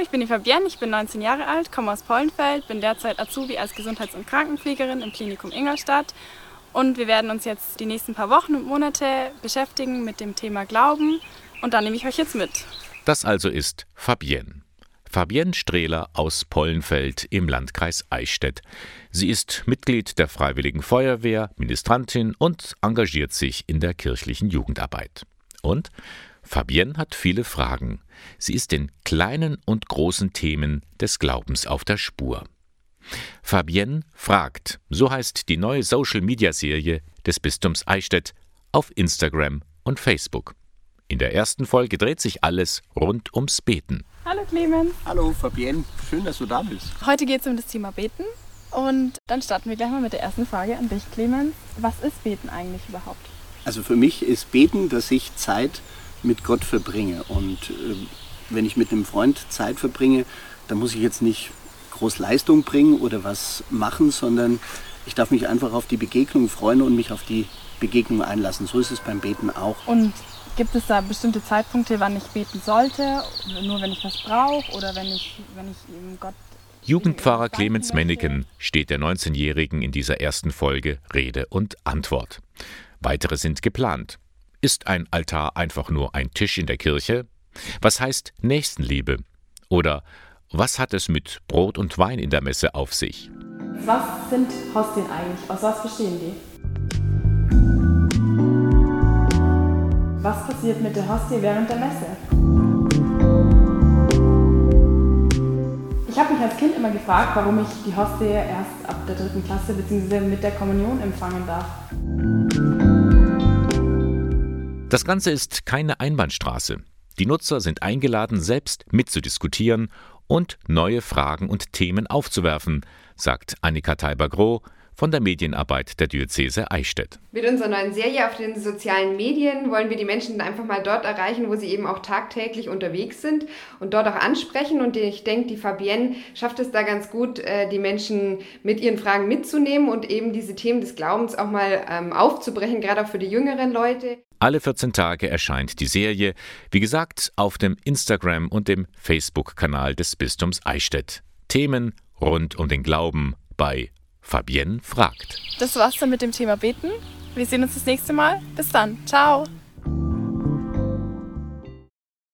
ich bin die Fabienne, ich bin 19 Jahre alt, komme aus Pollenfeld, bin derzeit Azubi als Gesundheits- und Krankenpflegerin im Klinikum Ingolstadt. Und wir werden uns jetzt die nächsten paar Wochen und Monate beschäftigen mit dem Thema Glauben. Und da nehme ich euch jetzt mit. Das also ist Fabienne. Fabienne Strehler aus Pollenfeld im Landkreis Eichstätt. Sie ist Mitglied der Freiwilligen Feuerwehr, Ministrantin und engagiert sich in der kirchlichen Jugendarbeit. Und Fabienne hat viele Fragen. Sie ist den kleinen und großen Themen des Glaubens auf der Spur. Fabienne fragt, so heißt die neue Social-Media-Serie des Bistums Eichstätt auf Instagram und Facebook. In der ersten Folge dreht sich alles rund ums Beten. Hallo Clemens. Hallo Fabienne, schön, dass du da bist. Heute geht es um das Thema Beten. Und dann starten wir gleich mal mit der ersten Frage an dich, Clemens. Was ist Beten eigentlich überhaupt? Also für mich ist Beten, dass ich Zeit mit Gott verbringe. Und äh, wenn ich mit einem Freund Zeit verbringe, dann muss ich jetzt nicht groß Leistung bringen oder was machen, sondern ich darf mich einfach auf die Begegnung freuen und mich auf die Begegnung einlassen. So ist es beim Beten auch. Und gibt es da bestimmte Zeitpunkte, wann ich beten sollte? Nur wenn ich was brauche oder wenn ich, wenn ich eben Gott. Jugendpfarrer Clemens Menneken steht der 19-Jährigen in dieser ersten Folge Rede und Antwort. Weitere sind geplant. Ist ein Altar einfach nur ein Tisch in der Kirche? Was heißt Nächstenliebe? Oder was hat es mit Brot und Wein in der Messe auf sich? Was sind Hostien eigentlich? Aus was bestehen die? Was passiert mit der Hostie während der Messe? Ich habe mich als Kind immer gefragt, warum ich die Hostie erst ab der dritten Klasse bzw. mit der Kommunion empfangen darf. Das Ganze ist keine Einbahnstraße. Die Nutzer sind eingeladen, selbst mitzudiskutieren und neue Fragen und Themen aufzuwerfen, sagt Annika Teiber-Groh, von der Medienarbeit der Diözese Eichstätt. Mit unserer neuen Serie auf den sozialen Medien wollen wir die Menschen einfach mal dort erreichen, wo sie eben auch tagtäglich unterwegs sind und dort auch ansprechen. Und ich denke, die Fabienne schafft es da ganz gut, äh, die Menschen mit ihren Fragen mitzunehmen und eben diese Themen des Glaubens auch mal ähm, aufzubrechen, gerade auch für die jüngeren Leute. Alle 14 Tage erscheint die Serie, wie gesagt, auf dem Instagram und dem Facebook-Kanal des Bistums Eichstätt. Themen rund um den Glauben bei Fabienne fragt. Das war's dann mit dem Thema Beten. Wir sehen uns das nächste Mal. Bis dann. Ciao.